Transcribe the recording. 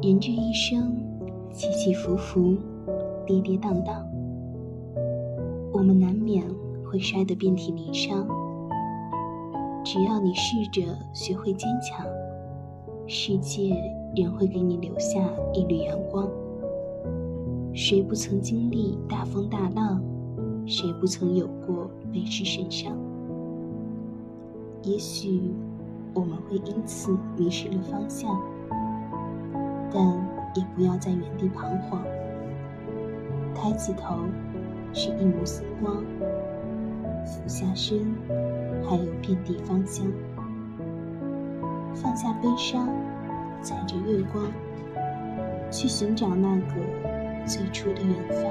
人这一生，起起伏伏，跌跌宕宕，我们难免会摔得遍体鳞伤。只要你试着学会坚强，世界仍会给你留下一缕阳光。谁不曾经历大风大浪？谁不曾有过悲事神伤？也许我们会因此迷失了方向。但也不要在原地彷徨，抬起头，是一抹星光；俯下身，还有遍地芳香。放下悲伤，踩着月光，去寻找那个最初的远方。